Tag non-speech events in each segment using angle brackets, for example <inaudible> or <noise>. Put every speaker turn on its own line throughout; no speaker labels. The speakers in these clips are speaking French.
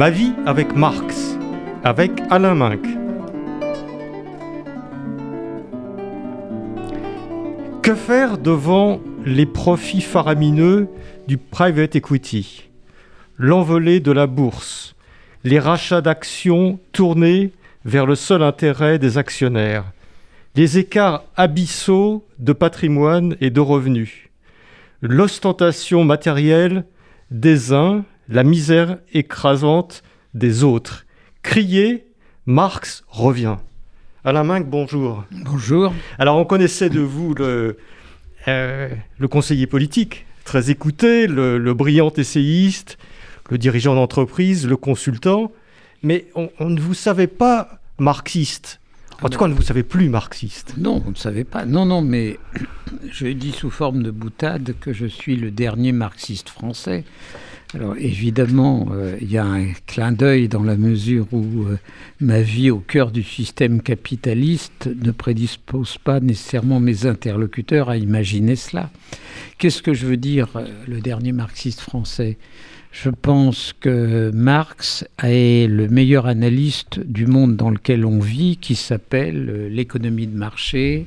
Ma vie avec Marx, avec Alain Minck. Que faire devant les profits faramineux du private equity? L'envolée de la bourse, les rachats d'actions tournés vers le seul intérêt des actionnaires, les écarts abyssaux de patrimoine et de revenus, l'ostentation matérielle des uns, la misère écrasante des autres. Crier, Marx revient. Alain Minck, bonjour.
Bonjour.
Alors on connaissait de vous le, euh, le conseiller politique, très écouté, le, le brillant essayiste, le dirigeant d'entreprise, le consultant, mais on, on, ne vous savait pas marxiste. En tout cas, on ne vous savait plus marxiste.
Non, on ne savait pas. Non, non, mais je dis sous forme de boutade que je suis le dernier marxiste français. Alors évidemment, euh, il y a un clin d'œil dans la mesure où euh, ma vie au cœur du système capitaliste ne prédispose pas nécessairement mes interlocuteurs à imaginer cela. Qu'est-ce que je veux dire, euh, le dernier marxiste français? Je pense que Marx est le meilleur analyste du monde dans lequel on vit, qui s'appelle l'économie de marché,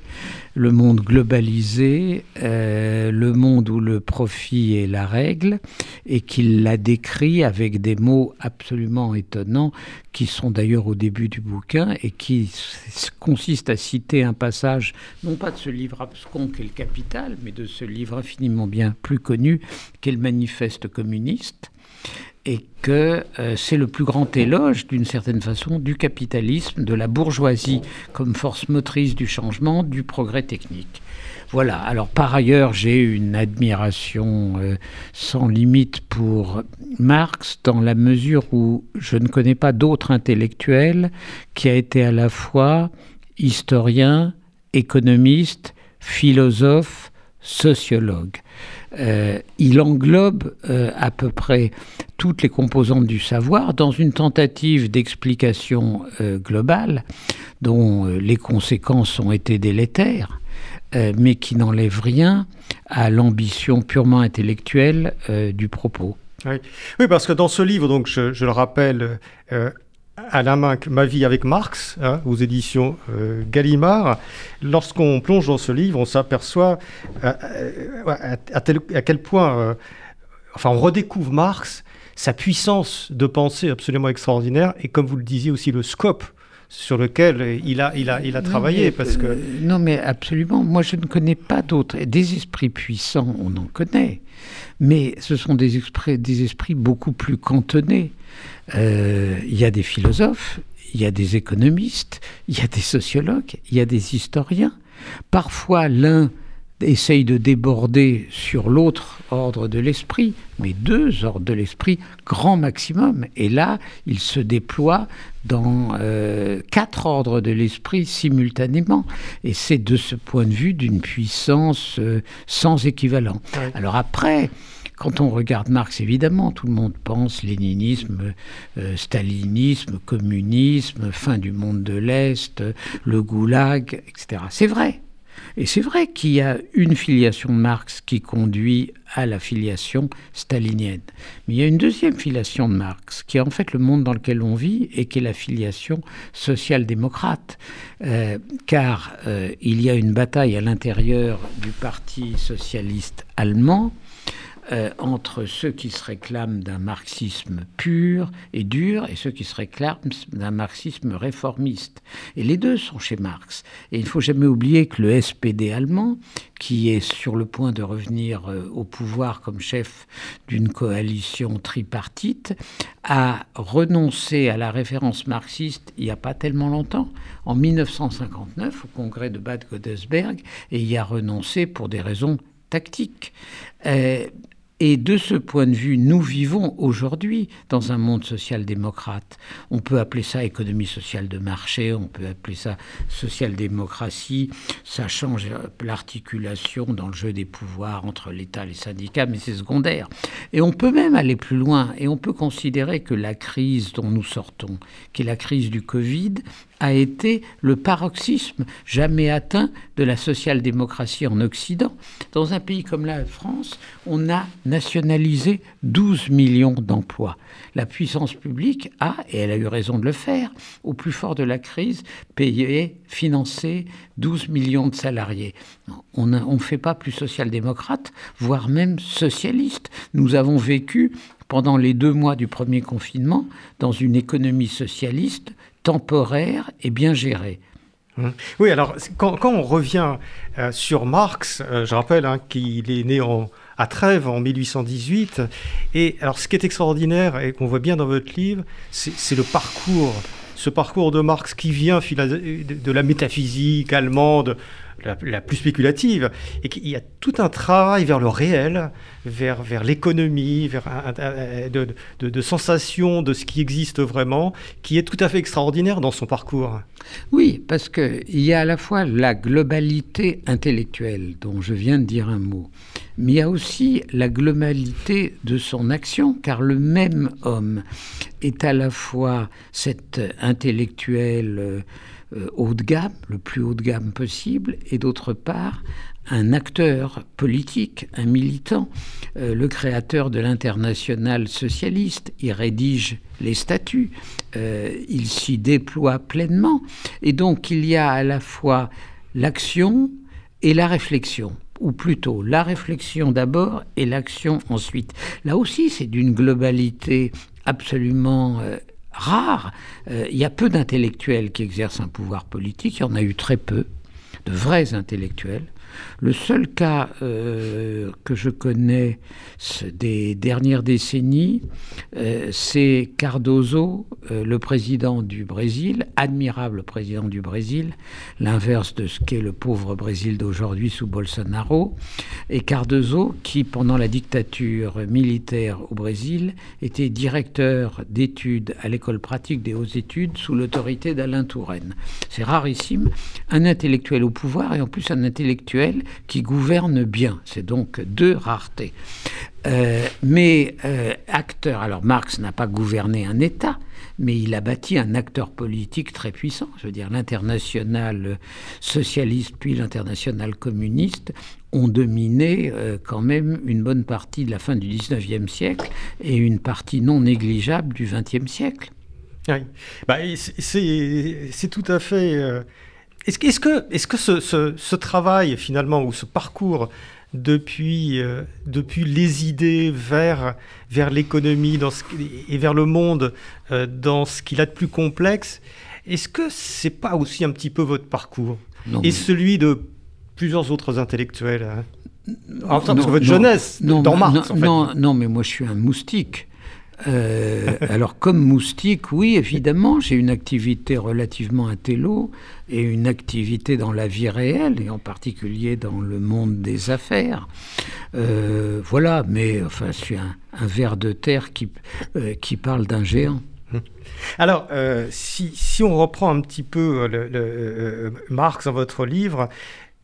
le monde globalisé, euh, le monde où le profit est la règle, et qu'il l'a décrit avec des mots absolument étonnants, qui sont d'ailleurs au début du bouquin, et qui consistent à citer un passage, non pas de ce livre abscon qu'est le Capital, mais de ce livre infiniment bien plus connu qu'est le Manifeste communiste et que euh, c'est le plus grand éloge, d'une certaine façon, du capitalisme, de la bourgeoisie comme force motrice du changement, du progrès technique. Voilà. Alors par ailleurs, j'ai une admiration euh, sans limite pour Marx dans la mesure où je ne connais pas d'autre intellectuel qui a été à la fois historien, économiste, philosophe, sociologue. Euh, il englobe euh, à peu près toutes les composantes du savoir dans une tentative d'explication euh, globale dont les conséquences ont été délétères, mais qui n'enlève rien à l'ambition purement intellectuelle du propos.
Oui. oui. parce que dans ce livre, donc je, le rappelle, la main Ma vie avec Marx, hein, aux éditions euh, Gallimard. Lorsqu'on plonge dans ce livre, on s'aperçoit euh, euh, à, quel point, enfin, on redécouvre Marx, sa puissance de pensée absolument extraordinaire, et comme vous le disiez aussi, le scope sur lequel il a, il a, il a travaillé. parce que...
non, mais absolument. Moi, je ne connais pas d'autres. Des esprits puissants, on en connaît. Mais ce sont des esprits, des esprits beaucoup plus cantonnés. Euh, il y a des philosophes, il y a des économistes, il y a des sociologues, il y a des historiens. Parfois, l'un essaye de déborder sur l'autre ordre de l'esprit, mais deux ordres de l'esprit, grand maximum. Et là, il se déploie dans euh, quatre ordres de l'esprit simultanément. Et c'est de ce point de vue d'une puissance euh, sans équivalent. Alors après, quand on regarde Marx, évidemment, tout le monde pense léninisme, euh, stalinisme, communisme, fin du monde de l'Est, le goulag, etc. C'est vrai. Et c'est vrai qu'il y a une filiation de Marx qui conduit à la filiation stalinienne. Mais il y a une deuxième filiation de Marx, qui est en fait le monde dans lequel on vit et qui est la filiation social-démocrate. Euh, car euh, il y a une bataille à l'intérieur du Parti socialiste allemand euh, entre ceux qui se réclament d'un marxisme pur et dur et ceux qui se réclament d'un marxisme réformiste. Et les deux sont chez Marx. Et il ne faut jamais oublier que le SPD allemand, qui est sur le point de revenir euh, au pouvoir comme chef d'une coalition tripartite, a renoncé à la référence marxiste il n'y a pas tellement longtemps, en 1959, au congrès de Bad Godesberg, et y a renoncé pour des raisons tactiques. Euh, Et de ce point de vue, nous vivons aujourd'hui dans un monde social-démocrate. On peut appeler ça économie sociale de marché, on peut appeler ça social-démocratie. Ça change l'articulation dans le jeu des pouvoirs entre l'État et les syndicats, mais c'est secondaire. Et on peut même aller plus loin et on peut considérer que la crise dont nous sortons, qui est la crise du Covid, a été le paroxysme jamais atteint de la social-démocratie en Occident. Dans un pays comme la France, on a nationalisé 12 millions d'emplois. La puissance publique a, et elle a eu raison de le faire, au plus fort de la crise, payé, financé 12 millions de salariés. On ne fait pas plus social-démocrate, voire même socialiste. Nous avons vécu pendant les deux mois du premier confinement dans une économie socialiste temporaire et bien géré.
Hum. Oui, alors quand, on revient euh, sur Marx, euh, je rappelle hein, qu'il est né à Trèves en 1818, et alors ce qui est extraordinaire et qu'on voit bien dans votre livre, c'est le parcours, ce parcours de Marx qui vient de la métaphysique allemande, la, plus spéculative, et qu'il y a tout un travail vers le réel, vers, vers l'économie, vers de, de, de sensation de ce qui existe vraiment, qui est tout à fait extraordinaire dans son parcours.
Oui, parce qu'il y a à la fois la globalité intellectuelle, dont je viens de dire un mot, mais il y a aussi la globalité de son action, car le même homme est à la fois cet intellectuel euh, haut de gamme, le plus haut de gamme possible, et d'autre part un acteur politique, un militant, euh, le créateur de l'international socialiste. Il rédige les statuts, euh, il s'y déploie pleinement. Et donc il y a à la fois l'action et la réflexion ou plutôt la réflexion d'abord et l'action ensuite. Là aussi, c'est d'une globalité absolument rare. Euh, il y a peu d'intellectuels qui exercent un pouvoir politique, il y en a eu très peu, de vrais intellectuels. Le seul cas euh, que je connais des dernières décennies, euh, c'est Cardoso, euh, le président du Brésil, admirable président du Brésil, l'inverse de ce qu'est le pauvre Brésil d'aujourd'hui sous Bolsonaro, et Cardoso qui, pendant la dictature militaire au Brésil, était directeur d'études à l'école pratique des hautes études sous l'autorité d'Alain Touraine. C'est rarissime, un intellectuel au pouvoir et en plus un intellectuel qui gouverne bien. C'est donc deux raretés. Euh, mais euh, acteur, alors Marx n'a pas gouverné un État, mais il a bâti un acteur politique très puissant. Je veux dire, l'international socialiste puis l'international communiste ont dominé euh, quand même une bonne partie de la fin du 19e siècle et une partie non négligeable du 20e siècle.
Oui, bah, c'est tout à fait est-ce que, est que, est que ce, ce, travail, finalement, ou ce parcours depuis, euh, depuis les idées vers, vers l'économie et vers le monde euh, dans ce qu'il a de plus complexe, est-ce que c'est pas aussi un petit peu votre parcours? Et celui de plusieurs autres intellectuels hein? En tant que votre jeunesse, dans Marx.
en fait. non, non, mais moi je suis un moustique. Euh, alors, comme moustique, oui, évidemment, j'ai une activité relativement intello et une activité dans la vie réelle, et en particulier dans le monde des affaires. Euh, voilà, mais enfin, je suis un, ver de terre qui, euh, qui parle d'un géant.
Alors, si, si, on reprend un petit peu Marx dans votre livre,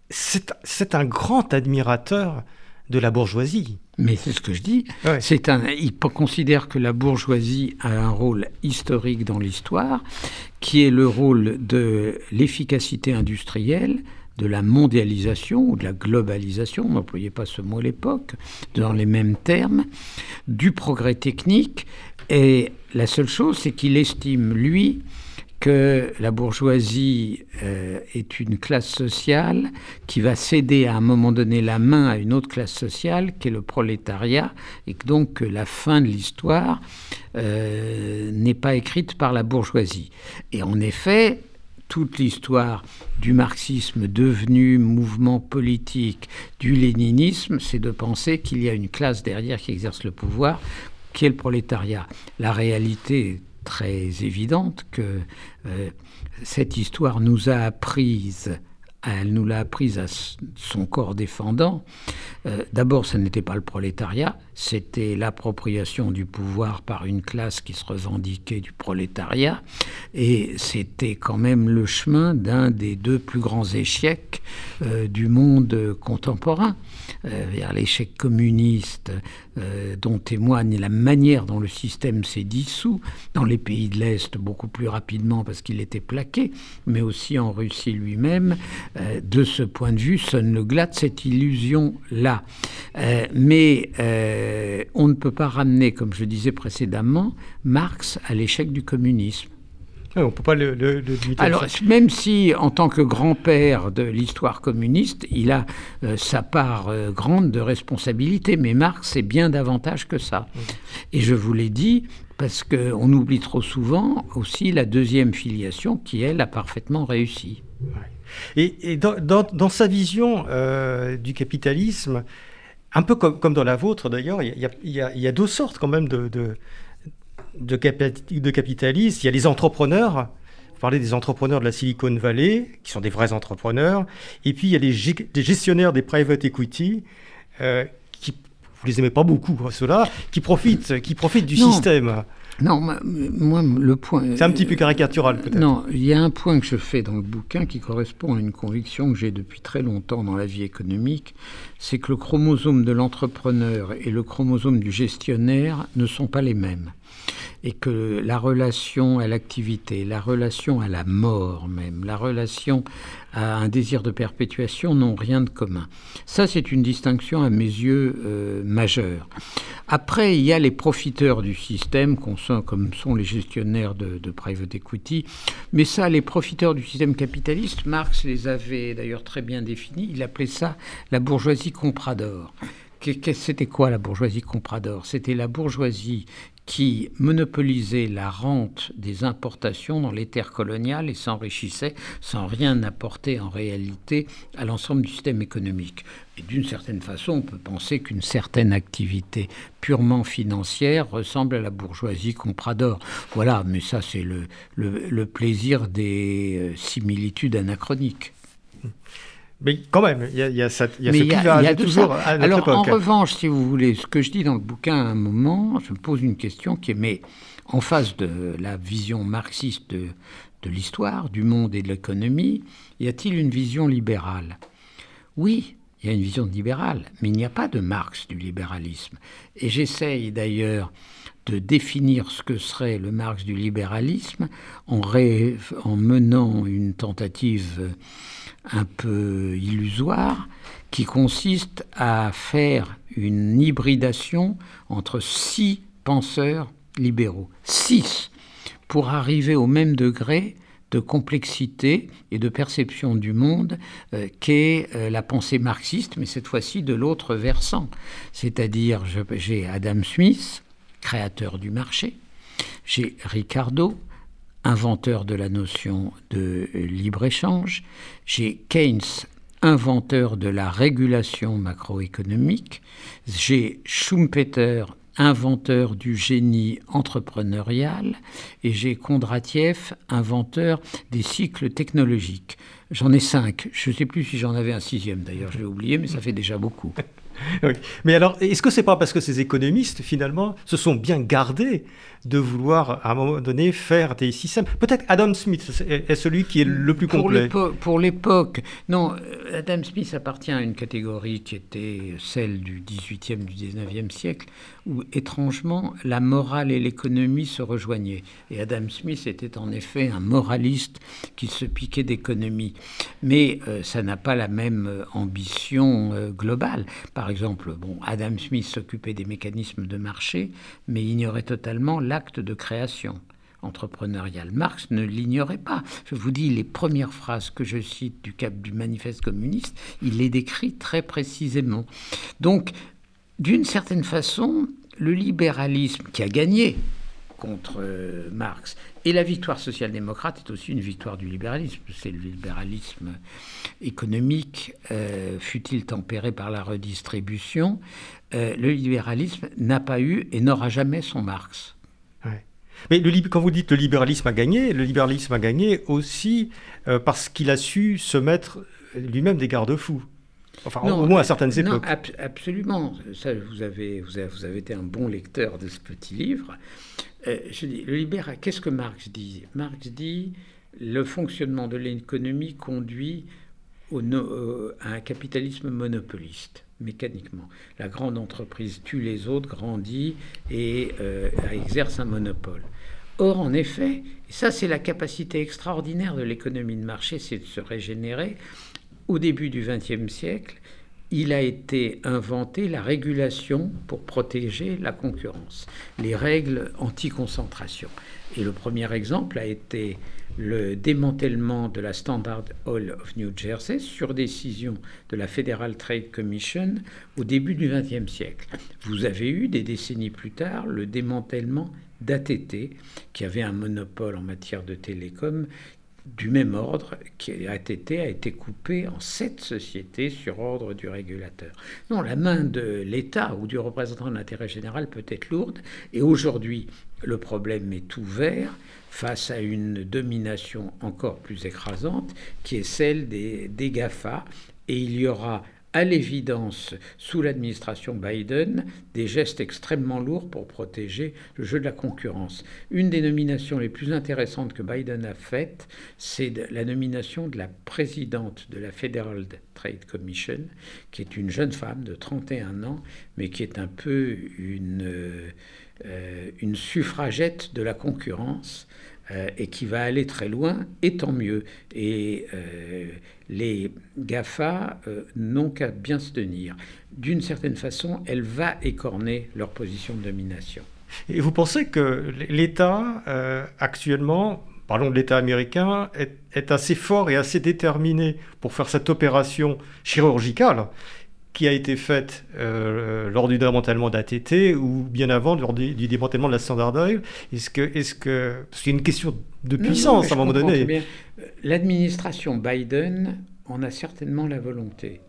c'est un grand admirateur de la bourgeoisie.
Mais c'est ce que je dis. C'est un, il considère que la bourgeoisie a un rôle historique dans l'histoire, qui est le rôle de l'efficacité industrielle, de la mondialisation ou de la globalisation, on n'employait pas ce mot à l'époque, dans les mêmes termes, du progrès technique. Et la seule chose, c'est qu'il estime, lui, que la bourgeoisie euh, est une classe sociale qui va céder à un moment donné la main à une autre classe sociale qui est le prolétariat et que donc la fin de l'histoire euh, n'est pas écrite par la bourgeoisie. Et en effet, toute l'histoire du marxisme devenu mouvement politique, du léninisme, c'est de penser qu'il y a une classe derrière qui exerce le pouvoir, qui est le prolétariat. La réalité très évidente que euh, cette histoire nous a apprises elle nous l'a apprise à son corps défendant. Euh, d'abord, ce n'était pas le prolétariat, c'était l'appropriation du pouvoir par une classe qui se revendiquait du prolétariat, et c'était quand même le chemin d'un des deux plus grands échecs euh, du monde contemporain, vers l'échec communiste dont témoigne la manière dont le système s'est dissous, dans les pays de l'Est beaucoup plus rapidement parce qu'il était plaqué, mais aussi en Russie lui-même. de ce point de vue, sonne le glas de cette illusion-là. mais euh, on ne peut pas ramener, comme je disais précédemment, Marx à l'échec du communisme.
On ne peut pas le, le,
Alors, même si, en tant que grand-père de l'histoire communiste, il a euh, sa part euh, grande de responsabilité, mais Marx, c'est bien davantage que ça. Et je vous l'ai dit, parce qu'on oublie trop souvent aussi la deuxième filiation qui, elle, a parfaitement réussi.
Et, dans, sa vision du capitalisme, un peu comme, dans la vôtre d'ailleurs, il y, a, deux sortes quand même de, de, de, capitalistes. Il y a les entrepreneurs, vous parlez des entrepreneurs de la Silicon Valley, qui sont des vrais entrepreneurs, et puis il y a les, gestionnaires des private equity, euh, qui, vous les aimez pas beaucoup, ceux-là, qui profitent, qui profitent du système.
Non, moi, le point.
C'est un petit peu caricatural, peut-être.
Non, il y a un point que je fais dans le bouquin qui correspond à une conviction que j'ai depuis très longtemps dans la vie économique c'est que le chromosome de l'entrepreneur et le chromosome du gestionnaire ne sont pas les mêmes et que la relation à l'activité, la relation à la mort même, la relation à un désir de perpétuation n'ont rien de commun. Ça, c'est une distinction à mes yeux euh, majeure. Après, il y a les profiteurs du système, comme sont les gestionnaires de, de private equity, mais ça, les profiteurs du système capitaliste, Marx les avait d'ailleurs très bien définis, il appelait ça la bourgeoisie comprador. C'était quoi la bourgeoisie comprador? C'était la bourgeoisie qui monopolisait la rente des importations dans les terres coloniales et s'enrichissait sans rien apporter en réalité à l'ensemble du système économique. Et d'une certaine façon, on peut penser qu'une certaine activité purement financière ressemble à la bourgeoisie comprador. Voilà, mais ça c'est le, le, plaisir des euh, similitudes anachroniques.
Mais quand même, il y a, y a, cette, y a
ce toujours à notre Alors, en revanche, si vous voulez, ce que je dis dans le bouquin à un moment, je me pose une question qui est, mais en face de la vision marxiste de, de l'histoire, du monde et de l'économie, y a-t-il une vision libérale? Oui, il y a une vision libérale, mais il n'y a pas de Marx du libéralisme. Et j'essaye d'ailleurs de définir ce que serait le Marx du libéralisme en, en menant une tentative un peu illusoire qui consiste à faire une hybridation entre six penseurs libéraux. Six, pour arriver au même degré de complexité et de perception du monde euh, qu'est euh, la pensée marxiste, mais cette fois-ci de l'autre versant. C'est-à-dire, j'ai Adam Smith, créateur du marché, j'ai Ricardo, inventeur de la notion de libre-échange, j'ai Keynes, inventeur de la régulation macroéconomique, j'ai Schumpeter, inventeur du génie entrepreneurial, et j'ai Kondratiev, inventeur des cycles technologiques. J'en ai cinq. Je ne sais plus si j'en avais un sixième d'ailleurs, je l'ai oublié, mais ça fait déjà beaucoup. <laughs> <laughs>
Mais alors, est-ce que c'est pas parce que ces économistes, finalement, se sont bien gardés de vouloir, à un moment donné, faire des systèmes Peut-être Adam Smith est celui qui est le plus complet.
Pour l'époque, non, Adam Smith appartient à une catégorie qui était celle du 18e, du 19e siècle, où étrangement, la morale et l'économie se rejoignaient. Et Adam Smith était en effet un moraliste qui se piquait d'économie. Mais euh, ça n'a pas la même euh, ambition euh, globale. Par exemple, bon, Adam Smith s'occupait des mécanismes de marché, mais ignorait totalement l'acte de création entrepreneurial. Marx ne l'ignorait pas. Je vous dis, les premières phrases que je cite du cap du manifeste communiste, il les décrit très précisément. Donc, d'une certaine façon, le libéralisme qui a gagné contre euh, Marx et la victoire social-démocrate est aussi une victoire du libéralisme. C'est le libéralisme économique, euh, fut-il tempéré par la redistribution. Euh, le libéralisme n'a pas eu et n'aura jamais son Marx.
Mais le, quand vous dites le libéralisme a gagné, le libéralisme a gagné aussi parce qu'il a su se mettre lui-même des garde-fous. Enfin, au moins à certaines époques.
Non, absolument. Ça, vous avez, vous, avez, été un bon lecteur de ce petit livre. Euh, je dis, le libéral, qu'est-ce que Marx dit? Marx dit le fonctionnement de l'économie conduit au, à un capitalisme monopoliste mécaniquement. La grande entreprise tue les autres, grandit et euh, exerce un monopole. Or, en effet, et ça c'est la capacité extraordinaire de l'économie de marché, c'est de se régénérer. Au début du XXe siècle, il a été inventé la régulation pour protéger la concurrence, les règles anti-concentration. Et le premier exemple a été le démantèlement de la Standard Oil of New Jersey sur décision de la Federal Trade Commission au début du XXe siècle. Vous avez eu des décennies plus tard le démantèlement d'ATT, qui avait un monopole en matière de télécom du même ordre, qui ATT a été coupé en sept sociétés sur ordre du régulateur. Non, la main de l'État ou du représentant de l'intérêt général peut être lourde, et aujourd'hui, le problème est ouvert face à une domination encore plus écrasante, qui est celle des, des GAFA, et il y aura à l'évidence, sous l'administration Biden, des gestes extrêmement lourds pour protéger le jeu de la concurrence. Une des nominations les plus intéressantes que Biden a faites, c'est la nomination de la présidente de la Federal Trade Commission, qui est une jeune femme de 31 ans, mais qui est un peu une, euh, une suffragette de la concurrence euh, et qui va aller très loin, et tant mieux. Et euh, les GAFA euh, n'ont qu'à bien se tenir. D'une certaine façon, elle va écorner leur position de domination.
Et vous pensez que l'État, actuellement, parlons de l'État américain, est, est, assez fort et assez déterminé pour faire cette opération chirurgicale? Qui a été faite euh, lors du démantèlement d'ATT ou bien avant, lors du, démantèlement de la Standard Oil Est-ce que, est-ce que, c'est une question de puissance à un moment donné.
L'administration Biden en a certainement la volonté.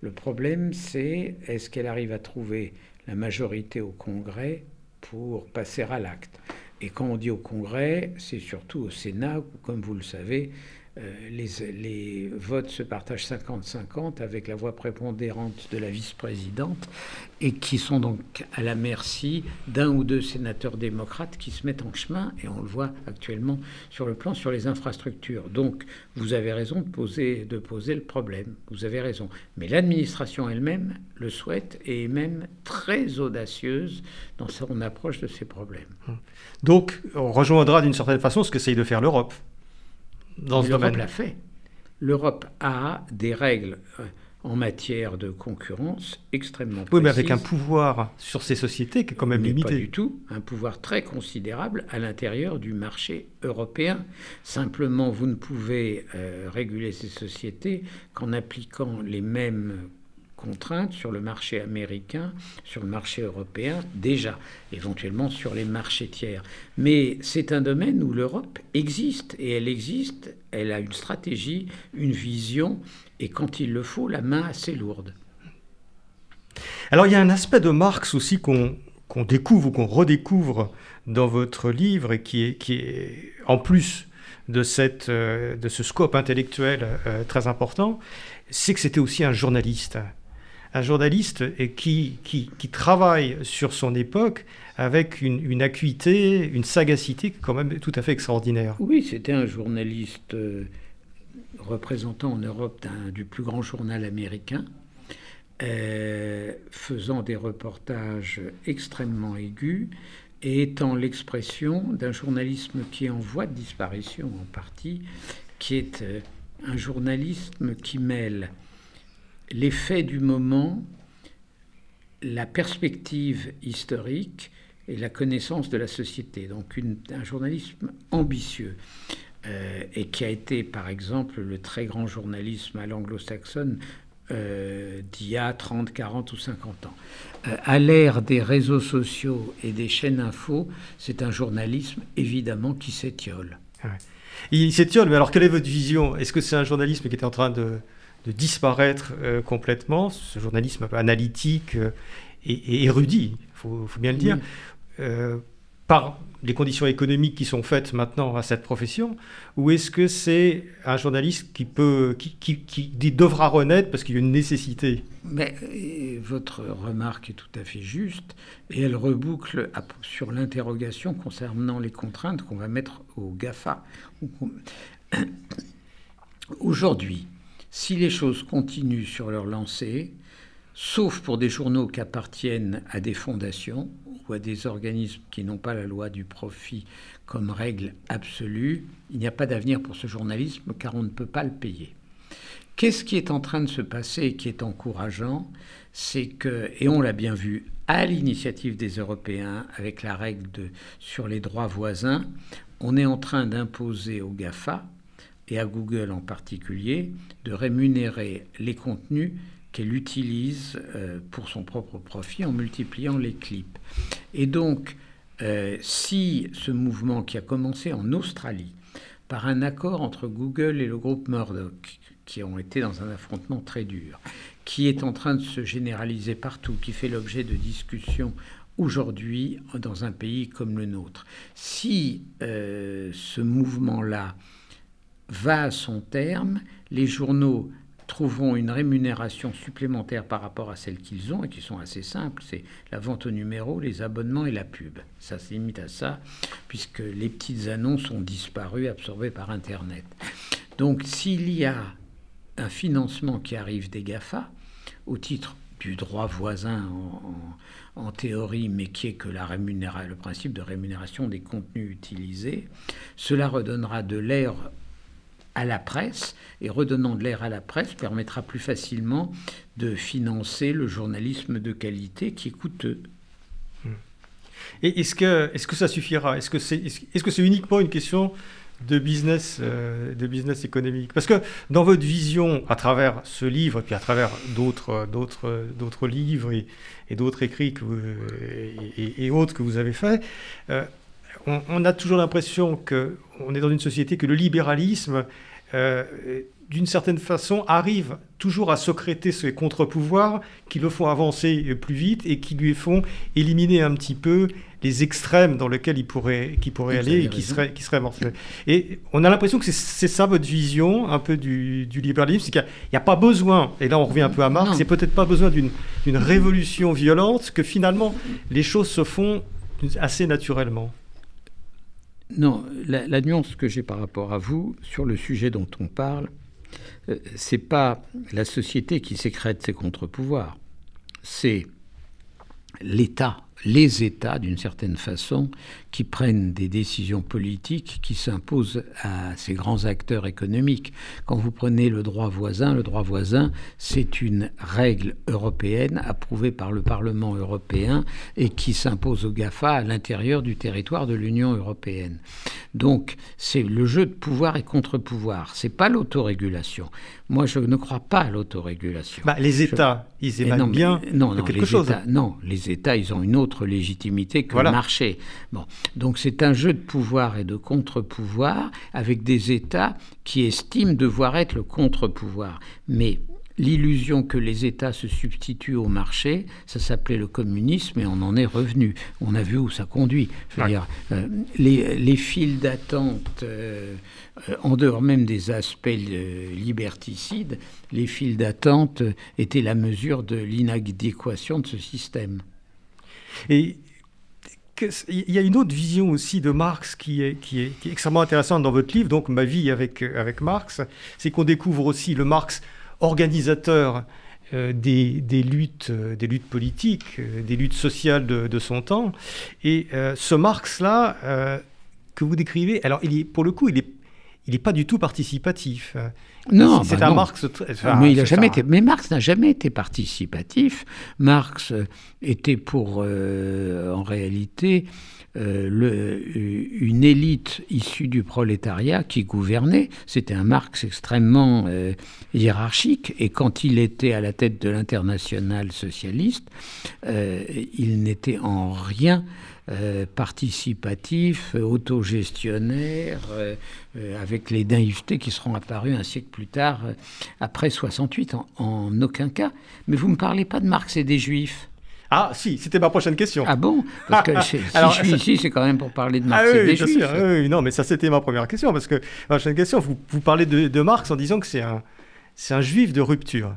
Le problème, c'est est-ce qu'elle arrive à trouver la majorité au Congrès pour passer à l'acte? Et quand on dit au Congrès, c'est surtout au Sénat, où, comme vous le savez, euh, les, votes se partagent 50-50 avec la voix prépondérante de la vice-présidente et qui sont donc à la merci d'un ou deux sénateurs démocrates qui se mettent en chemin et on le voit actuellement sur le plan sur les infrastructures. Donc vous avez raison de poser, de poser le problème, vous avez raison. Mais l'administration elle-même le souhaite et est même très audacieuse dans son approche de ces problèmes.
Donc on rejoindra d'une certaine façon ce qu'essaye de faire l'Europe
dans ce domaine. L'Europe l'a fait. L'Europe a des règles euh, en matière de concurrence extrêmement précises.
Oui, mais avec un pouvoir sur ces sociétés qui est quand même limité. Pas
du tout. Un pouvoir très considérable à l'intérieur du marché européen. Simplement, vous ne pouvez euh, réguler ces sociétés qu'en appliquant les mêmes contraintes sur le marché américain, sur le marché européen, déjà, éventuellement sur les marchés tiers. Mais c'est un domaine où l'Europe existe, et elle existe, elle a une stratégie, une vision, et quand il le faut, la main assez lourde.
Alors il y a un aspect de Marx aussi qu'on découvre ou qu'on redécouvre dans votre livre, et qui est, qui est en plus de, cette, euh, de ce scope intellectuel euh, très important, c'est que c'était aussi un journaliste un journaliste qui, qui, travaille sur son époque avec une, acuité, une sagacité quand même tout à fait extraordinaire.
Oui, c'était un journaliste euh, représentant en Europe du plus grand journal américain, euh, faisant des reportages extrêmement aigus et étant l'expression d'un journalisme qui est en voie de disparition en partie, qui est euh, un journalisme qui mêle les faits du moment, la perspective historique et la connaissance de la société. Donc un journalisme ambitieux. Euh, et qui a été, par exemple, le très grand journalisme à l'anglo-saxonne euh, d'il y a 30, 40 ou 50 ans. Euh, à l'ère des réseaux sociaux et des chaînes info, c'est un journalisme évidemment qui s'étiole.
Ah Il s'étiole, mais alors quelle est votre vision? Est-ce que c'est un journalisme qui est en train de, de disparaître euh, complètement, ce journalisme analytique euh, et, érudit, il faut, bien le dire. Euh, par les conditions économiques qui sont faites maintenant à cette profession, ou est-ce que c'est un journaliste qui, peut, qui, qui, qui devra renaître parce qu'il y a une nécessité?
Mais votre remarque est tout à fait juste, et elle reboucle sur l'interrogation concernant les contraintes qu'on va mettre au GAFA. <coughs> Aujourd'hui, si les choses continuent sur leur lancée, sauf pour des journaux qui appartiennent à des fondations ou à des organismes qui n'ont pas la loi du profit comme règle absolue, il n'y a pas d'avenir pour ce journalisme car on ne peut pas le payer. Qu'est-ce qui est en train de se passer et qui est encourageant C'est que, et on l'a bien vu à l'initiative des Européens avec la règle sur les droits voisins, on est en train d'imposer au GAFA, et à Google en particulier, de rémunérer les contenus qu'elle utilise euh, pour son propre profit en multipliant les clips. Et donc, euh, si ce mouvement qui a commencé en Australie par un accord entre Google et le groupe Murdoch, qui ont été dans un affrontement très dur, qui est en train de se généraliser partout, qui fait l'objet de discussions aujourd'hui dans un pays comme le nôtre, si euh, ce mouvement-là va à son terme, les journaux trouveront une rémunération supplémentaire par rapport à celle qu'ils ont et qui sont assez simples. C'est la vente au numéro, les abonnements et la pub. Ça se limite à ça, puisque les petites annonces ont disparu, absorbées par Internet. Donc s'il y a un financement qui arrive des GAFA, au titre du droit voisin en, théorie, mais qui est que la le principe de rémunération des contenus utilisés, cela redonnera de l'air à la presse, et redonnant de l'air à la presse permettra plus facilement de financer le journalisme de qualité qui est coûteux.
Et est-ce que, est que ça suffira? Est-ce que c'est est -ce c'est uniquement une question de business, euh, de business économique? Parce que dans votre vision, à travers ce livre, et puis à travers d'autres livres et, d'autres écrits que et, autres que vous avez faits, euh, on, a toujours l'impression qu'on est dans une société que le libéralisme, euh, d'une certaine façon, arrive toujours à secréter ces contre-pouvoirs qui le font avancer plus vite et qui lui font éliminer un petit peu les extrêmes dans lesquels il pourrait, qui pourrait aller et qui serait, qui serait Et on a l'impression que c'est ça votre vision un peu du, libéralisme, c'est qu'il n'y a, pas besoin, et là on revient un peu à Marx, c'est peut-être pas besoin d'une révolution violente, que finalement les choses se font assez naturellement.
Non, la, nuance que j'ai par rapport à vous sur le sujet dont on parle, euh, c'est pas la société qui sécrète ses contre-pouvoirs, c'est l'État les États, d'une certaine façon, qui prennent des décisions politiques qui s'imposent à ces grands acteurs économiques. Quand vous prenez le droit voisin, le droit voisin, c'est une règle européenne approuvée par le Parlement européen et qui s'impose au GAFA à l'intérieur du territoire de l'Union européenne. Donc, c'est le jeu de pouvoir et contre-pouvoir. C'est pas l'autorégulation. Moi, je ne crois pas à l'autorégulation.
Bah, les États, ils émanent bien non, quelque chose.
non, les États, ils ont une autre légitimité que le marché. Bon, donc c'est un jeu de pouvoir et de contre-pouvoir avec des États qui estiment devoir être le contre-pouvoir. Mais l'illusion que les États se substituent au marché, ça s'appelait le communisme et on en est revenu. On a vu où ça conduit. dire, euh, les, files d'attente, euh, en dehors même des aspects euh, liberticides, les files d'attente étaient la mesure de l'inadéquation de ce système.
Et il y a une autre vision aussi de Marx qui est, est, extrêmement intéressante dans votre livre, donc Ma vie avec, avec Marx, c'est qu'on découvre aussi le Marx organisateur euh, des, luttes, euh, des luttes politiques, euh, des luttes sociales de, son temps. Et ce Marx-là, que vous décrivez, alors il est, pour le coup, il n'est il est pas du tout participatif.
Non, c'est bah un Marx. mais, il a jamais été, mais Marx n'a jamais été participatif. Marx était pour, en réalité, euh, le, une élite issue du prolétariat qui gouvernait. C'était un Marx extrêmement euh, hiérarchique et quand il était à la tête de l'international socialiste, euh, il n'était en rien participatif, autogestionnaire, avec les naïvetés qui seront apparues un siècle plus tard, après 68, en, en, aucun cas. Mais vous ne me parlez pas de Marx et des Juifs.
Ah, si, c'était ma prochaine question.
Ah bon? Parce que <laughs> si je suis ici, c'est quand même pour parler de Marx ah, et des Juifs. Sûr,
oui, non, mais ça, c'était ma première question. Parce que ma prochaine question, vous, vous parlez de, de, Marx en disant que c'est un, un juif de rupture.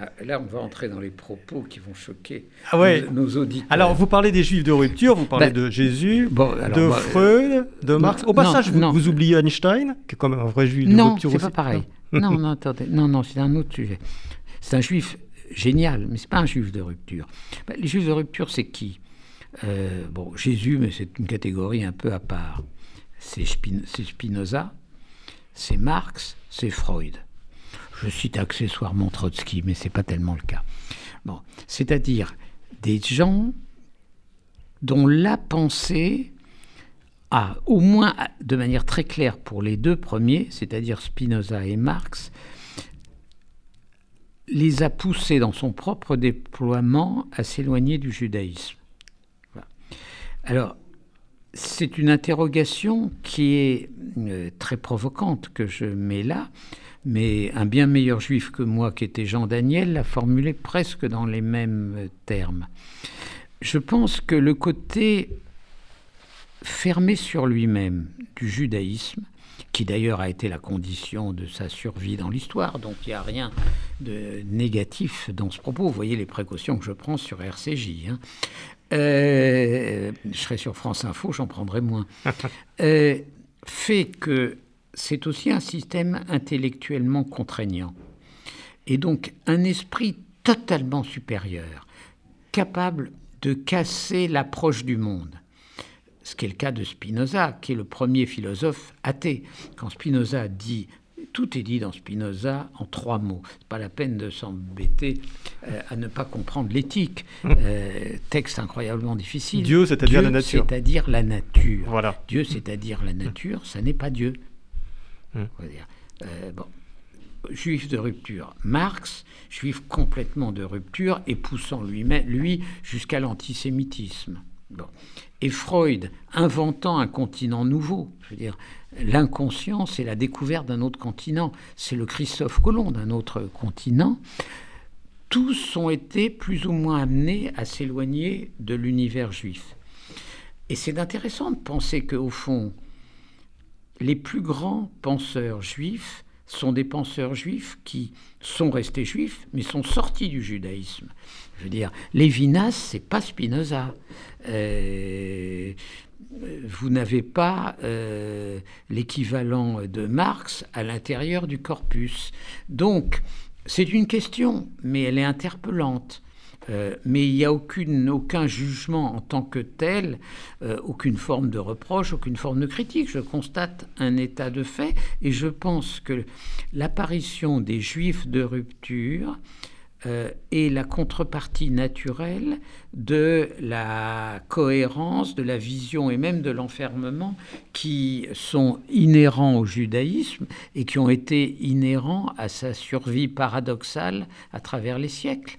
Ah, là, on va entrer dans les propos qui vont choquer ah ouais. nos, auditeurs.
Alors, vous parlez des juifs de rupture, vous parlez ben, de Jésus, de Freud, de Marx. Au passage, vous, oubliez Einstein, qui est quand même un vrai juif de rupture
aussi. Non, c'est pas pareil. non, <laughs> non, attendez. Non, non, c'est un autre sujet. C'est un juif génial, mais c'est pas un juif de rupture. Ben, les juifs de rupture, c'est qui? Euh, Bon, Jésus, mais c'est une catégorie un peu à part. C'est Spinoza, c'est Marx, c'est Freud. Je cite accessoirement Trotsky, mais ce n'est pas tellement le cas. C'est-à-dire des gens dont la pensée a, au moins de manière très claire pour les deux premiers, c'est-à-dire Spinoza et Marx, les a poussés dans son propre déploiement à s'éloigner du judaïsme. Alors, c'est une interrogation qui est euh, très provocante que je mets là, mais un bien meilleur juif que moi, qui était Jean Daniel, l'a formulé presque dans les mêmes termes. Je pense que le côté fermé sur lui-même du judaïsme, qui d'ailleurs a été la condition de sa survie dans l'histoire, donc il n'y a rien de négatif dans ce propos. Vous voyez les précautions que je prends sur RCJ. Hein. Euh, je serai sur France Info, j'en prendrai moins. <laughs> Euh, fait que c'est aussi un système intellectuellement contraignant. Et donc un esprit totalement supérieur, capable de casser l'approche du monde. Ce qui est le cas de Spinoza, qui est le premier philosophe athée. Quand Spinoza dit tout est dit dans Spinoza en trois mots. C'est pas la peine de s'embêter euh, à ne pas comprendre l'éthique. Hum. Euh, texte incroyablement difficile.
Dieu, c'est-à-dire la nature.
C'est-à-dire la nature. Voilà. Dieu, c'est-à-dire la nature, ça n'est pas Dieu. Mmh. Euh, bon. Juif de rupture. Marx, juif complètement de rupture et poussant lui, lui jusqu'à l'antisémitisme. Et Freud, inventant un continent nouveau. Je veux dire, l'inconscient, c'est la découverte d'un autre continent. C'est le Christophe Colomb d'un autre continent. Tous ont été plus ou moins amenés à s'éloigner de l'univers juif. Et c'est intéressant de penser qu'au fond, les plus grands penseurs juifs sont des penseurs juifs qui sont restés juifs, mais sont sortis du judaïsme. Je veux dire, Lévinas, c'est pas Spinoza. Euh, vous n'avez pas euh, l'équivalent de Marx à l'intérieur du corpus. Donc, c'est une question, mais elle est interpellante. Euh, mais il n'y a aucune, aucun jugement en tant que tel, aucune forme de reproche, aucune forme de critique. Je constate un état de fait et je pense que l'apparition des juifs de rupture euh, est la contrepartie naturelle de la cohérence, de la vision et même de l'enfermement qui sont inhérents au judaïsme et qui ont été inhérents à sa survie paradoxale à travers les siècles.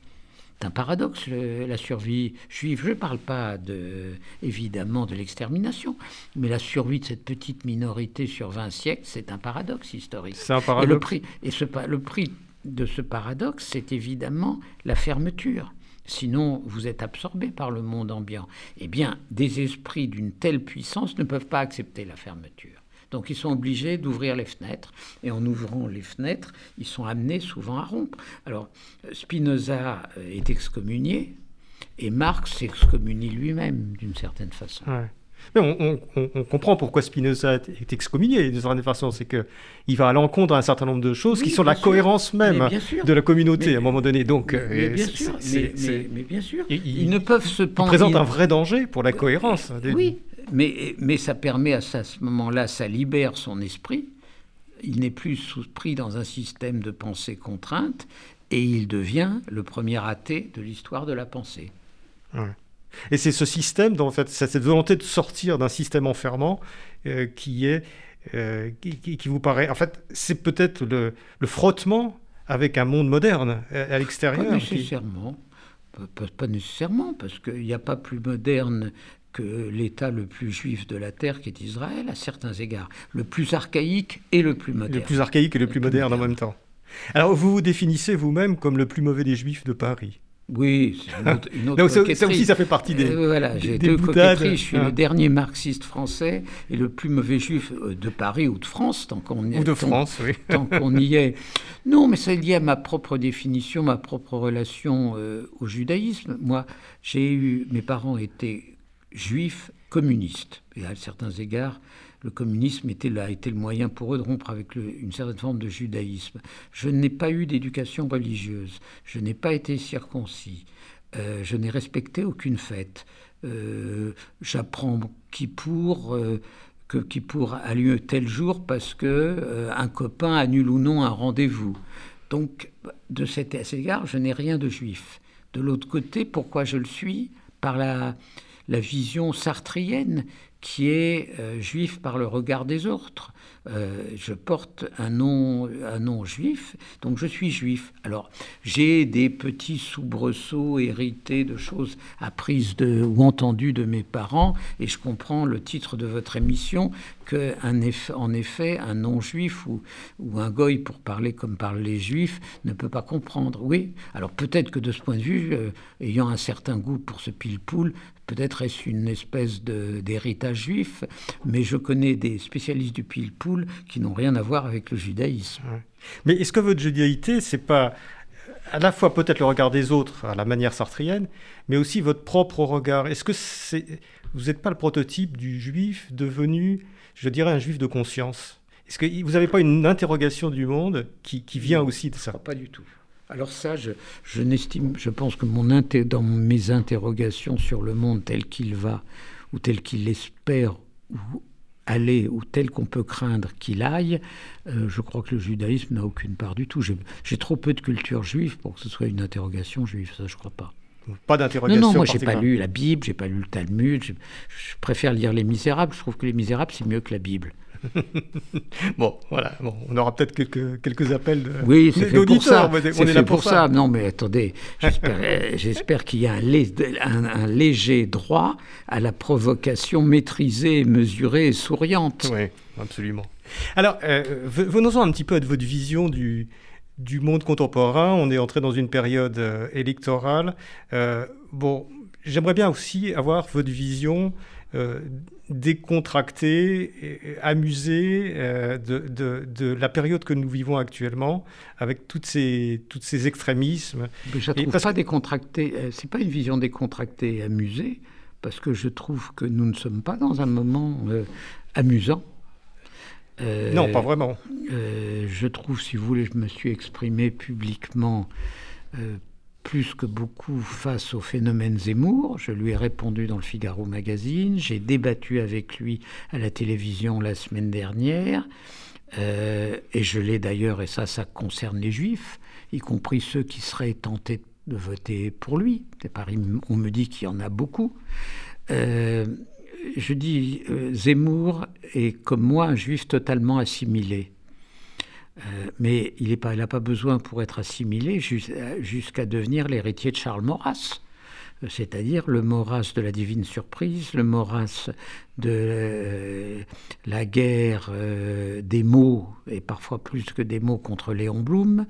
C'est un paradoxe, la survie juive. Je ne parle pas de, évidemment de l'extermination, mais la survie de cette petite minorité sur 20 siècles, c'est un paradoxe historique.
C'est un paradoxe.
Et le prix, et ce, le prix de ce paradoxe, c'est évidemment la fermeture. Sinon, vous êtes absorbé par le monde ambiant. Eh bien, des esprits d'une telle puissance ne peuvent pas accepter la fermeture. Donc ils sont obligés d'ouvrir les fenêtres, et en ouvrant les fenêtres, ils sont amenés souvent à rompre. Alors Spinoza est excommunié, et Marx s'excommunie lui-même d'une certaine façon.
Mais on, comprend pourquoi Spinoza est excommunié d'une certaine façon, c'est qu'il va à l'encontre d'un certain nombre de choses qui sont la cohérence même de la communauté à un moment donné. Donc,
mais, bien, sûr, mais, bien sûr, ils, ne peuvent se
penser. présentent un vrai danger pour la cohérence.
Oui, mais, mais ça permet à, ce moment-là, ça libère son esprit. Il n'est plus pris dans un système de pensée contrainte et il devient le premier athée de l'histoire de la pensée.
Et c'est ce système, en fait, cette volonté de sortir d'un système enfermant euh, qui est, euh, qui, vous paraît, en fait, c'est peut-être le, frottement avec un monde moderne à, l'extérieur. Pas
nécessairement. Pas, nécessairement, parce qu'il n'y a pas plus moderne que l'État le plus juif de la terre qui est Israël, à certains égards. Le plus archaïque et le plus moderne.
Le plus archaïque et le, plus, moderne, en même temps. Alors vous vous définissez vous-même comme le plus mauvais des juifs de Paris.
Oui, c'est une autre,
une <laughs> ça, aussi, ça fait partie des.
Euh, voilà, j'ai deux coquetteries. Je suis le dernier marxiste français et le plus mauvais juif euh, de Paris ou de France, tant qu'on y est.
Ou de France, oui.
Tant qu'on y est. Non, mais c'est lié à ma propre définition, ma propre relation euh, au judaïsme. Moi, j'ai eu. Mes parents étaient juifs communistes. Et à certains égards, le communisme était, a été le moyen pour eux de rompre avec une certaine forme de judaïsme. Je n'ai pas eu d'éducation religieuse, je n'ai pas été circoncis, euh, je n'ai respecté aucune fête. Euh, j'apprends qui pour euh, que Kippour a lieu tel jour parce que un copain annule ou non un rendez-vous. Donc, de cet égard, je n'ai rien de juif. De l'autre côté, pourquoi je le suis? Par la, la vision sartrienne qui est euh, juif par le regard des autres. Euh, je porte un nom, un nom juif, donc je suis juif. Alors, j'ai des petits soubresauts hérités de choses apprises ou entendues de mes parents, et je comprends le titre de votre émission, que effet, un non-juif ou un goy, pour parler comme parlent les juifs, ne peut pas comprendre. Oui, alors peut-être que de ce point de vue, euh, ayant un certain goût pour ce pile-poule, peut-être est-ce une espèce d'héritage juif, mais je connais des spécialistes du pile-poule qui n'ont rien à voir avec le judaïsme.
Mais est-ce que votre judaïté, c'est pas à la fois peut-être le regard des autres à la manière sartrienne, mais aussi votre propre regard? Est-ce que c'est, vous n'êtes pas le prototype du juif devenu, je dirais, un juif de conscience? Est-ce que vous n'avez pas une interrogation du monde qui, vient aussi de ça?
Pas du tout. Alors ça, je, je n'estime, je pense que mon dans mes interrogations sur le monde tel qu'il va, ou tel qu'il espère, ou aller ou tel qu'on peut craindre qu'il aille, euh, je crois que le judaïsme n'a aucune part du tout. J'ai trop peu de culture juive pour que ce soit une interrogation juive, ça je crois pas.
Pas d'interrogation.
Non, non, moi j'ai pas lu la Bible, j'ai pas lu le Talmud. Je, je préfère lire Les Misérables. Je trouve que Les Misérables c'est mieux que la Bible. <laughs>
bon, voilà, bon, on aura peut-être quelques, quelques appels de,
Oui, c'est fait pour ça. On est, là pour, ça. Non, mais attendez, j'espère qu'il y a un, un, léger droit à la provocation maîtrisée, mesurée et souriante.
Oui, absolument. Alors, euh, venons-en un petit peu à votre vision du, du monde contemporain. On est entré dans une période euh, électorale. Euh, bon, j'aimerais bien aussi avoir votre vision euh, décontracté, amusé euh, de, de, la période que nous vivons actuellement, avec toutes ces, toutes ces extrémismes.
Mais je ne trouve pas décontracté, euh, c'est pas une vision décontractée et amusée, parce que je trouve que nous ne sommes pas dans un moment amusant.
non, pas vraiment.
je trouve, si vous voulez, je me suis exprimé publiquement plus que beaucoup face au phénomène Zemmour. Je lui ai répondu dans le Figaro magazine. J'ai débattu avec lui à la télévision la semaine dernière. Euh, et je l'ai d'ailleurs, et ça, ça concerne les juifs, y compris ceux qui seraient tentés de voter pour lui. On me dit qu'il y en a beaucoup. Euh, je dis, euh, Zemmour est comme moi un juif totalement assimilé. Euh, mais il n'a pas besoin pour être assimilé jusqu'à devenir l'héritier de Charles Maurras, euh, c'est-à-dire le Maurras de la divine surprise, le Maurras de euh, la guerre des mots, et parfois plus que des mots contre Léon Blum.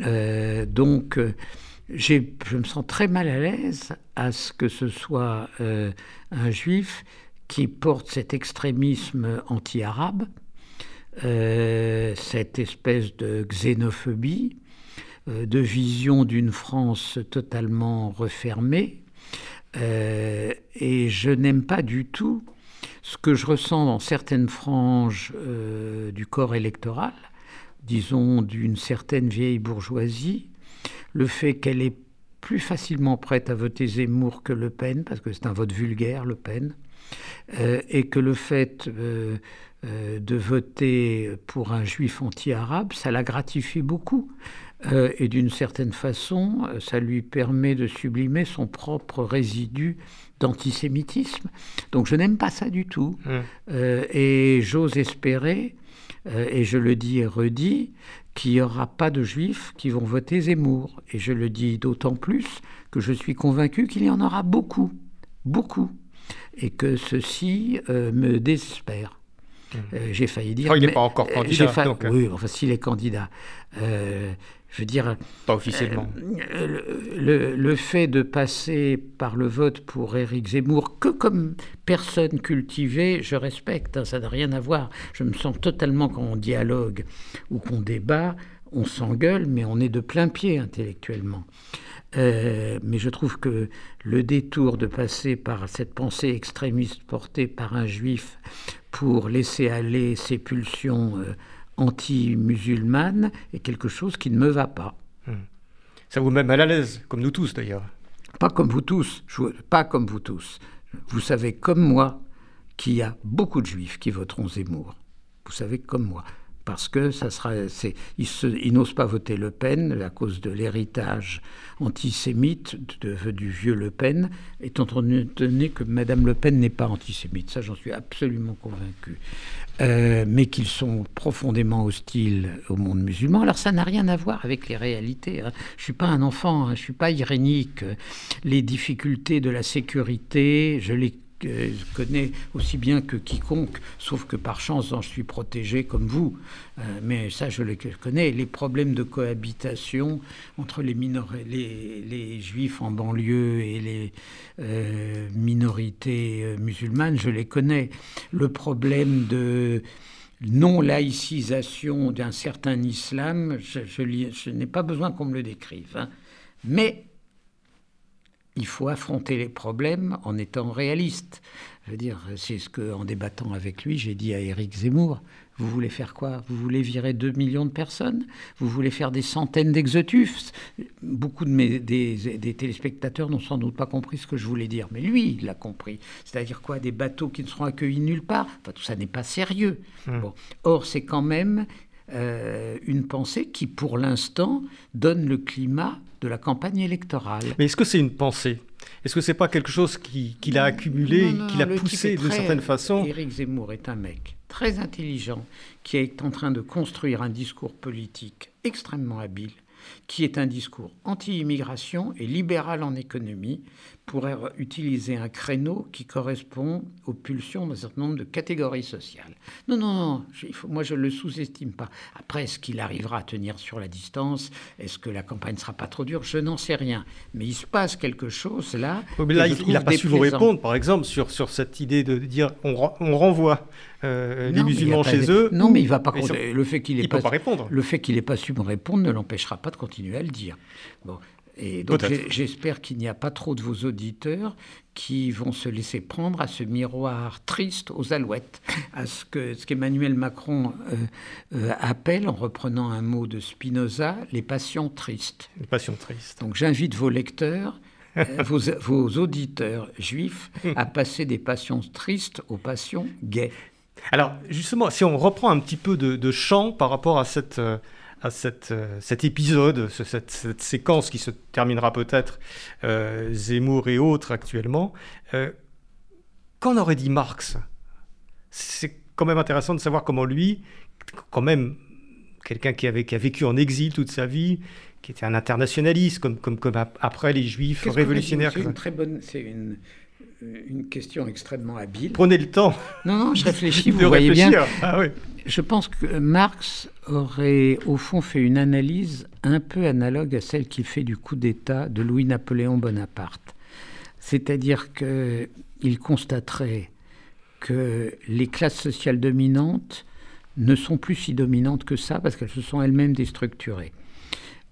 donc, je me sens très mal à l'aise à ce que ce soit un juif qui porte cet extrémisme anti-arabe euh, cette espèce de xénophobie, euh, de vision d'une France totalement refermée. Euh, et je n'aime pas du tout ce que je ressens dans certaines franges du corps électoral, disons d'une certaine vieille bourgeoisie, le fait qu'elle est plus facilement prête à voter Zemmour que Le Pen, parce que c'est un vote vulgaire, Le Pen, et que le fait de voter pour un juif anti-arabe, ça la gratifie beaucoup. Euh, et d'une certaine façon, euh, ça lui permet de sublimer son propre résidu d'antisémitisme. Donc je n'aime pas ça du tout. Mmh. et j'ose espérer, et je le dis et redis, qu'il n'y aura pas de juifs qui vont voter Zemmour. Et je le dis d'autant plus que je suis convaincu qu'il y en aura beaucoup, beaucoup. Et que ceci me désespère.
Euh, j'ai failli dire. Il n'est pas encore candidat.
Euh. Oui, enfin, s'il est candidat. Euh, Je veux dire.
Pas officiellement.
le, le, fait de passer par le vote pour Éric Zemmour, que comme personne cultivée, je respecte, hein, ça n'a rien à voir. Je me sens totalement quand on dialogue ou qu'on débat, on s'engueule, mais on est de plein pied intellectuellement. Euh, mais je trouve que le détour de passer par cette pensée extrémiste portée par un juif pour laisser aller ses pulsions euh, anti-musulmanes est quelque chose qui ne me va pas. Hmm.
Ça vous met mal à l'aise, comme nous tous d'ailleurs.
Pas comme vous tous, pas comme vous tous. Vous savez comme moi qu'il y a beaucoup de juifs qui voteront Zemmour. Vous savez comme moi parce que ça sera, ils, n'osent pas voter Le Pen à cause de l'héritage antisémite du vieux Le Pen, étant donné que Madame Le Pen n'est pas antisémite. Ça, j'en suis absolument convaincu. Euh, mais qu'ils sont profondément hostiles au monde musulman. Alors ça n'a rien à voir avec les réalités. Hein. Je suis pas un enfant, hein. je suis pas irénique. Les difficultés de la sécurité, je les je connais aussi bien que quiconque, sauf que par chance, je suis protégé comme vous. Euh, mais ça, je le connais. Les problèmes de cohabitation entre les, les, juifs en banlieue et les euh, minorités euh, musulmanes, je les connais. Le problème de non-laïcisation d'un certain islam, je, n'ai pas besoin qu'on me le décrive. Hein. Mais il faut affronter les problèmes en étant réaliste. Je veux dire, c'est ce que, en débattant avec lui, j'ai dit à Éric Zemmour. Vous voulez faire quoi? Vous voulez virer 2 millions de personnes? Vous voulez faire des centaines d'exotufs Beaucoup de mes, des, téléspectateurs n'ont sans doute pas compris ce que je voulais dire, mais lui, il l'a compris. C'est-à-dire quoi? Des bateaux qui ne seront accueillis nulle part? Enfin, tout ça n'est pas sérieux. Hum. Bon. Or, c'est quand même euh, une pensée qui, pour l'instant, donne le climat de la campagne électorale.
Mais est-ce que c'est une pensée? Est-ce que c'est pas quelque chose qu'il a accumulé, qu'il a poussé d'une certaine façon?
Éric Zemmour est un mec très intelligent qui est en train de construire un discours politique extrêmement habile qui est un discours anti-immigration et libéral en économie, pourrait utiliser un créneau qui correspond aux pulsions d'un certain nombre de catégories sociales. Non, non, non, moi je ne le sous-estime pas. Après, est-ce qu'il arrivera à tenir sur la distance? Est-ce que la campagne ne sera pas trop dure? Je n'en sais rien. Mais il se passe quelque chose là.
là il n'a pas su vous répondre, par exemple, sur, sur cette idée de dire on, on renvoie euh, les musulmans chez eux.
Non, mais il va pas. Le fait qu'il
n'ait
pas,
pas, répondre.
Le fait qu'il n'ait pas su me répondre ne l'empêchera pas de continuer à le dire. Bon. Et donc j'espère qu'il n'y a pas trop de vos auditeurs qui vont se laisser prendre à ce miroir triste aux alouettes, à ce que ce qu'Emmanuel Macron euh, euh, appelle, en reprenant un mot de Spinoza, les passions tristes.
Les passions tristes.
Donc j'invite vos lecteurs, euh, <laughs> vos, vos, auditeurs juifs, à passer des passions tristes aux passions gaies.
Alors justement, si on reprend un petit peu de, de champ par rapport à cette à cette, euh, cet épisode, cette, séquence qui se terminera peut-être euh, Zemmour et autres actuellement. Euh, qu'en aurait dit Marx? C'est quand même intéressant de savoir comment lui, quand même quelqu'un qui, avait, qui a vécu en exil toute sa vie, qui était un internationaliste, comme, comme, comme après les juifs révolutionnaires.
C'est une très bonne, c'est une, une question extrêmement habile.
Prenez le temps.
Non, non, je réfléchis, <laughs> vous voyez bien. Ah, oui. Je pense que Marx aurait au fond fait une analyse un peu analogue à celle qu'il fait du coup d'État de Louis-Napoléon Bonaparte. C'est-à-dire qu'il constaterait que les classes sociales dominantes ne sont plus si dominantes que ça parce qu'elles se sont elles-mêmes déstructurées.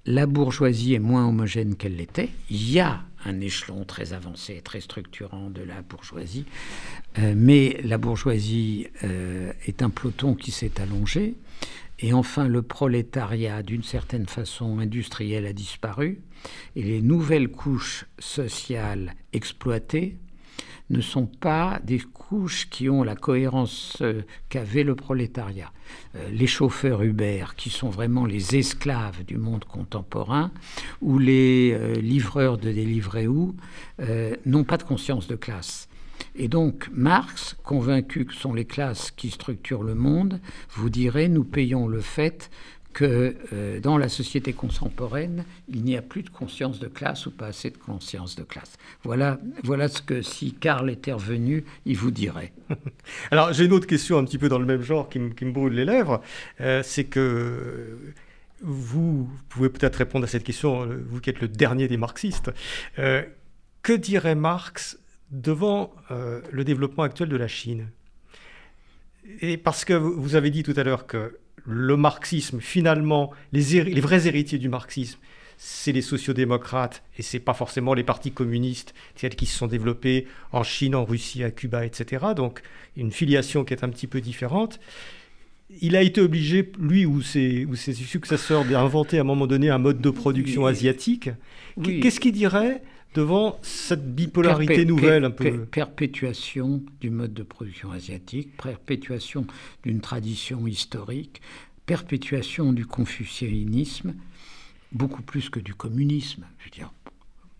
La bourgeoisie est moins homogène qu'elle l'était. Il y a un échelon très avancé, très structurant de la bourgeoisie. Euh, mais la bourgeoisie euh, est un peloton qui s'est allongé. Et enfin, le prolétariat, d'une certaine façon industrielle, a disparu. Et les nouvelles couches sociales exploitées ne sont pas des couches qui ont la cohérence euh, qu'avait le prolétariat. Euh, les chauffeurs Uber, qui sont vraiment les esclaves du monde contemporain, ou les euh, livreurs de où n'ont pas de conscience de classe. Et donc Marx, convaincu que sont les classes qui structurent le monde, vous dirait nous payons le fait que euh, dans la société contemporaine, il n'y a plus de conscience de classe ou pas assez de conscience de classe. Voilà, voilà ce que si Karl était revenu, il vous dirait. <laughs>
Alors j'ai une autre question un petit peu dans le même genre qui, me brûle les lèvres. Euh, c'est que vous pouvez peut-être répondre à cette question, vous qui êtes le dernier des marxistes. que dirait Marx devant le développement actuel de la Chine? Et parce que vous avez dit tout à l'heure que le marxisme, finalement, les, les vrais héritiers du marxisme, c'est les sociodémocrates et c'est pas forcément les partis communistes tels qui se sont développés en Chine, en Russie, à Cuba, etc. Donc une filiation qui est un petit peu différente. Il a été obligé, lui ou ses, ou ses successeurs, d'inventer à un moment donné un mode de production asiatique. Qu'est-ce qu'il dirait devant cette bipolarité nouvelle un peu
Perpétuation du mode de production asiatique, perpétuation d'une tradition historique, perpétuation du confucianisme, beaucoup plus que du communisme. Je veux dire, le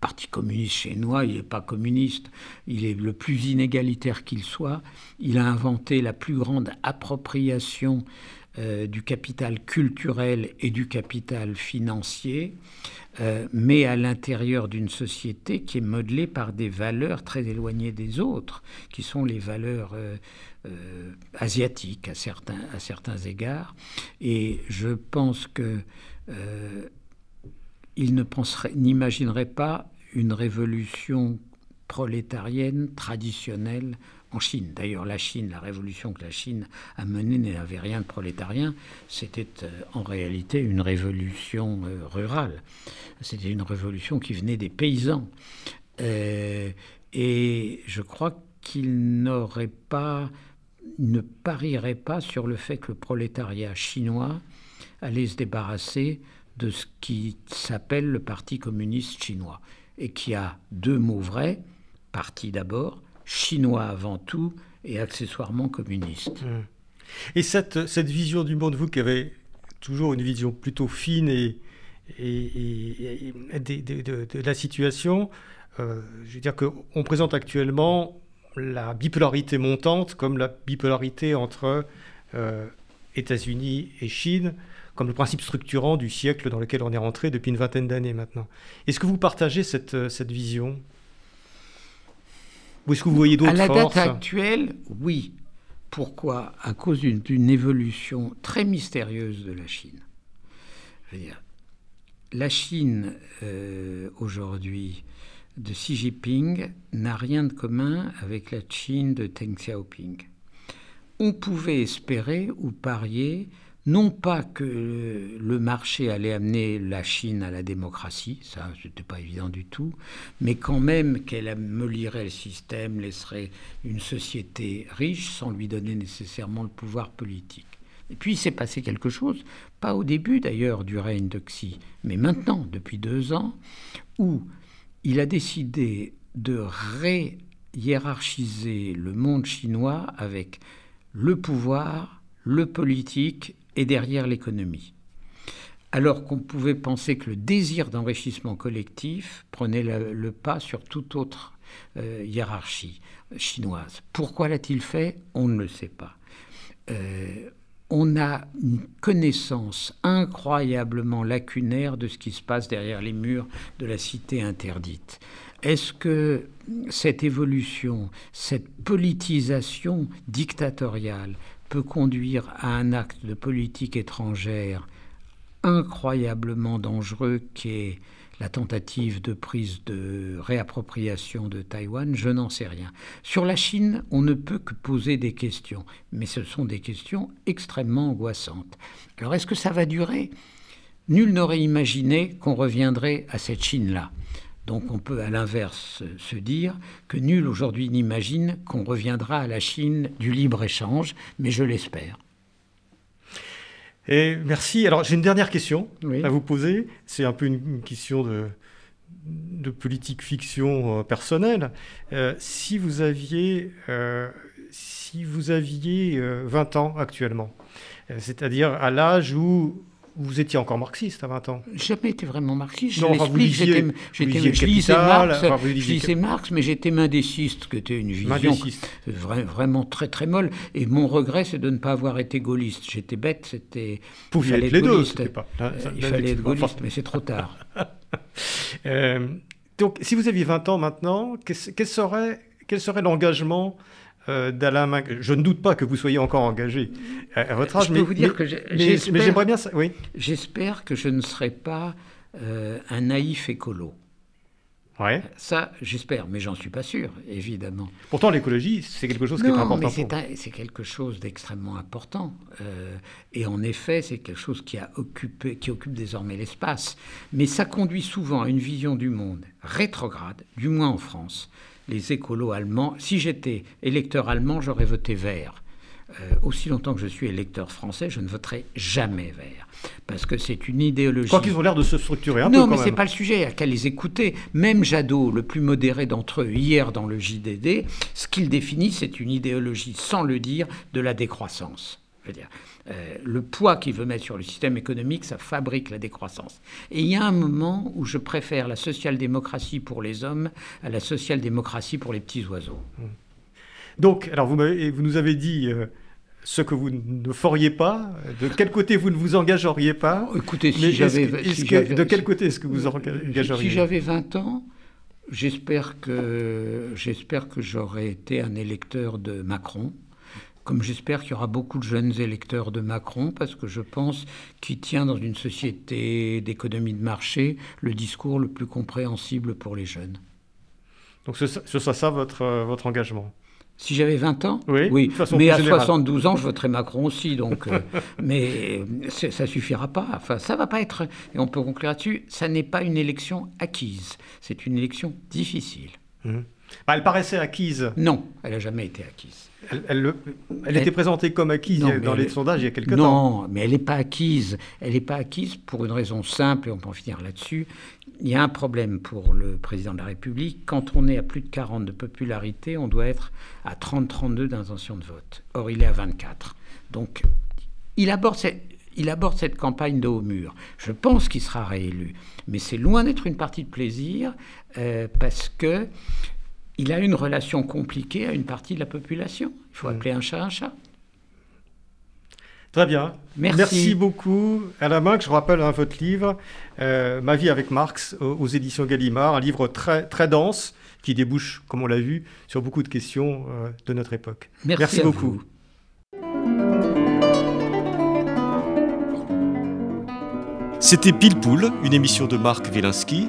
Parti communiste chinois, il n'est pas communiste, il est le plus inégalitaire qu'il soit. Il a inventé la plus grande appropriation euh, du capital culturel et du capital financier, euh, mais à l'intérieur d'une société qui est modelée par des valeurs très éloignées des autres, qui sont les valeurs euh, asiatiques à certains, à certains égards. Et je pense que il ne n'imaginerait pas une révolution prolétarienne traditionnelle en Chine. D'ailleurs, la Chine, la révolution que la Chine a menée n'avait rien de prolétarien. C'était euh, en réalité une révolution euh, rurale. C'était une révolution qui venait des paysans. Euh, et je crois qu'il n'aurait pas, ne parierait pas sur le fait que le prolétariat chinois allait se débarrasser de ce qui s'appelle le Parti communiste chinois, et qui a deux mots vrais, parti d'abord, chinois avant tout, et accessoirement communiste. Mmh.
Et cette, cette vision du monde, vous qui avez toujours une vision plutôt fine et, de, la situation, euh, je veux dire qu'on présente actuellement la bipolarité montante comme la bipolarité entre euh, États-Unis et Chine, comme le principe structurant du siècle dans lequel on est rentré depuis une vingtaine d'années maintenant. Est-ce que vous partagez cette, cette vision? Ou est-ce que vous voyez d'autres forces
À la date actuelle, oui. Pourquoi? À cause d'une évolution très mystérieuse de la Chine. Je veux dire, la Chine euh, aujourd'hui de Xi Jinping n'a rien de commun avec la Chine de Deng Xiaoping. On pouvait espérer ou parier non pas que le marché allait amener la Chine à la démocratie, ça n'était pas évident du tout, mais quand même qu'elle amelierait le système, laisserait une société riche sans lui donner nécessairement le pouvoir politique. Et puis il s'est passé quelque chose, pas au début d'ailleurs du règne de Xi, mais maintenant, depuis deux ans, où il a décidé de ré-hiérarchiser le monde chinois avec le pouvoir, le politique et derrière l'économie. Alors qu'on pouvait penser que le désir d'enrichissement collectif prenait le, pas sur toute autre euh, hiérarchie chinoise. Pourquoi l'a-t-il fait? On ne le sait pas. Euh, on a une connaissance incroyablement lacunaire de ce qui se passe derrière les murs de la cité interdite. Est-ce que cette évolution, cette politisation dictatoriale peut conduire à un acte de politique étrangère incroyablement dangereux qui est la tentative de prise de réappropriation de Taïwan, je n'en sais rien. Sur la Chine, on ne peut que poser des questions, mais ce sont des questions extrêmement angoissantes. Alors est-ce que ça va durer? Nul n'aurait imaginé qu'on reviendrait à cette Chine-là. Donc on peut à l'inverse se dire que nul aujourd'hui n'imagine qu'on reviendra à la Chine du libre-échange, mais je l'espère.
Et merci. Alors j'ai une dernière question à vous poser. C'est un peu une, question de, de politique fiction euh, personnelle. Euh, si vous aviez, euh, si vous aviez 20 ans actuellement, c'est-à-dire à l'âge où vous étiez encore marxiste à 20 ans
Jamais été vraiment marxiste. Je l'explique. je lisais Marx, je lisais Marx, mais j'étais mendéciste, qui était une vision vraiment très très molle. Et mon regret, c'est de ne pas avoir été gaulliste. J'étais bête, c'était.
Il fallait être les deux.
Pas, il fallait être gaulliste, mais c'est trop tard. <laughs>
euh, donc, si vous aviez 20 ans maintenant, quel serait, quel serait l'engagement euh, d'Alain Minc. Je ne doute pas que vous soyez encore engagé à, votre âge,
je peux
mais,
vous dire
mais-
que
j'aimerais bien ça. Oui.
J'espère que je ne serai pas euh, un naïf écolo.
Ouais.
Ça, j'espère, mais j'en suis pas sûr, évidemment.
Pourtant, l'écologie, c'est quelque chose qui est important
mais c'est quelque chose d'extrêmement important. Euh, et en effet, c'est quelque chose qui, a occupé, qui occupe désormais l'espace. Mais ça conduit souvent à une vision du monde rétrograde, du moins en France. Les écolos allemands, si j'étais électeur allemand, j'aurais voté vert. Euh, aussi longtemps que je suis électeur français, je ne voterai jamais vert. Parce que c'est une idéologie.
Quoi qu'ils ont l'air de se structurer un
non,
peu
mais
quand
c'est
même.
pas le sujet, à qu'à les écouter. Même Jadot, le plus modéré d'entre eux, hier dans le JDD, ce qu'il définit, c'est une idéologie, sans le dire, de la décroissance. Je veux dire, euh, le poids qu'il veut mettre sur le système économique, ça fabrique la décroissance. Et il y a un moment où je préfère la social-démocratie pour les hommes à la social-démocratie pour les petits oiseaux.
Donc, alors vous, nous avez dit euh, ce que vous ne feriez pas, de quel côté vous ne vous engageriez pas?
Écoutez, si j'avais... si
de quel côté est-ce que vous engageriez?
Si j'avais 20 ans, j'espère que, j'espère que j'aurais été un électeur de Macron. Comme j'espère qu'il y aura beaucoup de jeunes électeurs de Macron, parce que je pense qu'il tient dans une société d'économie de marché le discours le plus compréhensible pour les jeunes.
Donc ce, ce sera ça votre, euh, votre engagement?
Si j'avais 20 ans?
Oui,
mais à
générale.
72 ans, je voterai Macron aussi. Donc, euh, <laughs> mais euh, ça suffira pas. Enfin, ça va pas être. Et on peut conclure là-dessus. Ça n'est pas une élection acquise. C'est une élection difficile.
Bah, elle paraissait acquise.
Non, elle n'a jamais été acquise.
Elle, elle le- elle était présentée comme acquise
Non,
dans les
elle-
sondages il y a quelque temps.
Non, mais elle n'est pas acquise. Elle n'est pas acquise pour une raison simple, et on peut en finir là-dessus. Il y a un problème pour le président de la République. Quand on est à plus de 40 de popularité, on doit être à 30-32 d'intention de vote. Or, il est à 24. Donc, il aborde cette, il aborde cette campagne de haut mur. Je pense qu'il sera réélu. Mais c'est loin d'être une partie de plaisir, euh, parce que il a une relation compliquée à une partie de la population. Il faut appeler un chat un chat.
Très bien.
Merci.
beaucoup. Alain Minc, je rappelle hein, votre livre, euh, Ma vie avec Marx, aux, aux éditions Gallimard, un livre très, très dense qui débouche, comme on l'a vu, sur beaucoup de questions euh, de notre époque.
Merci, à
beaucoup.
vous.
C'était Pile Poule, une émission de Marc Wielinski,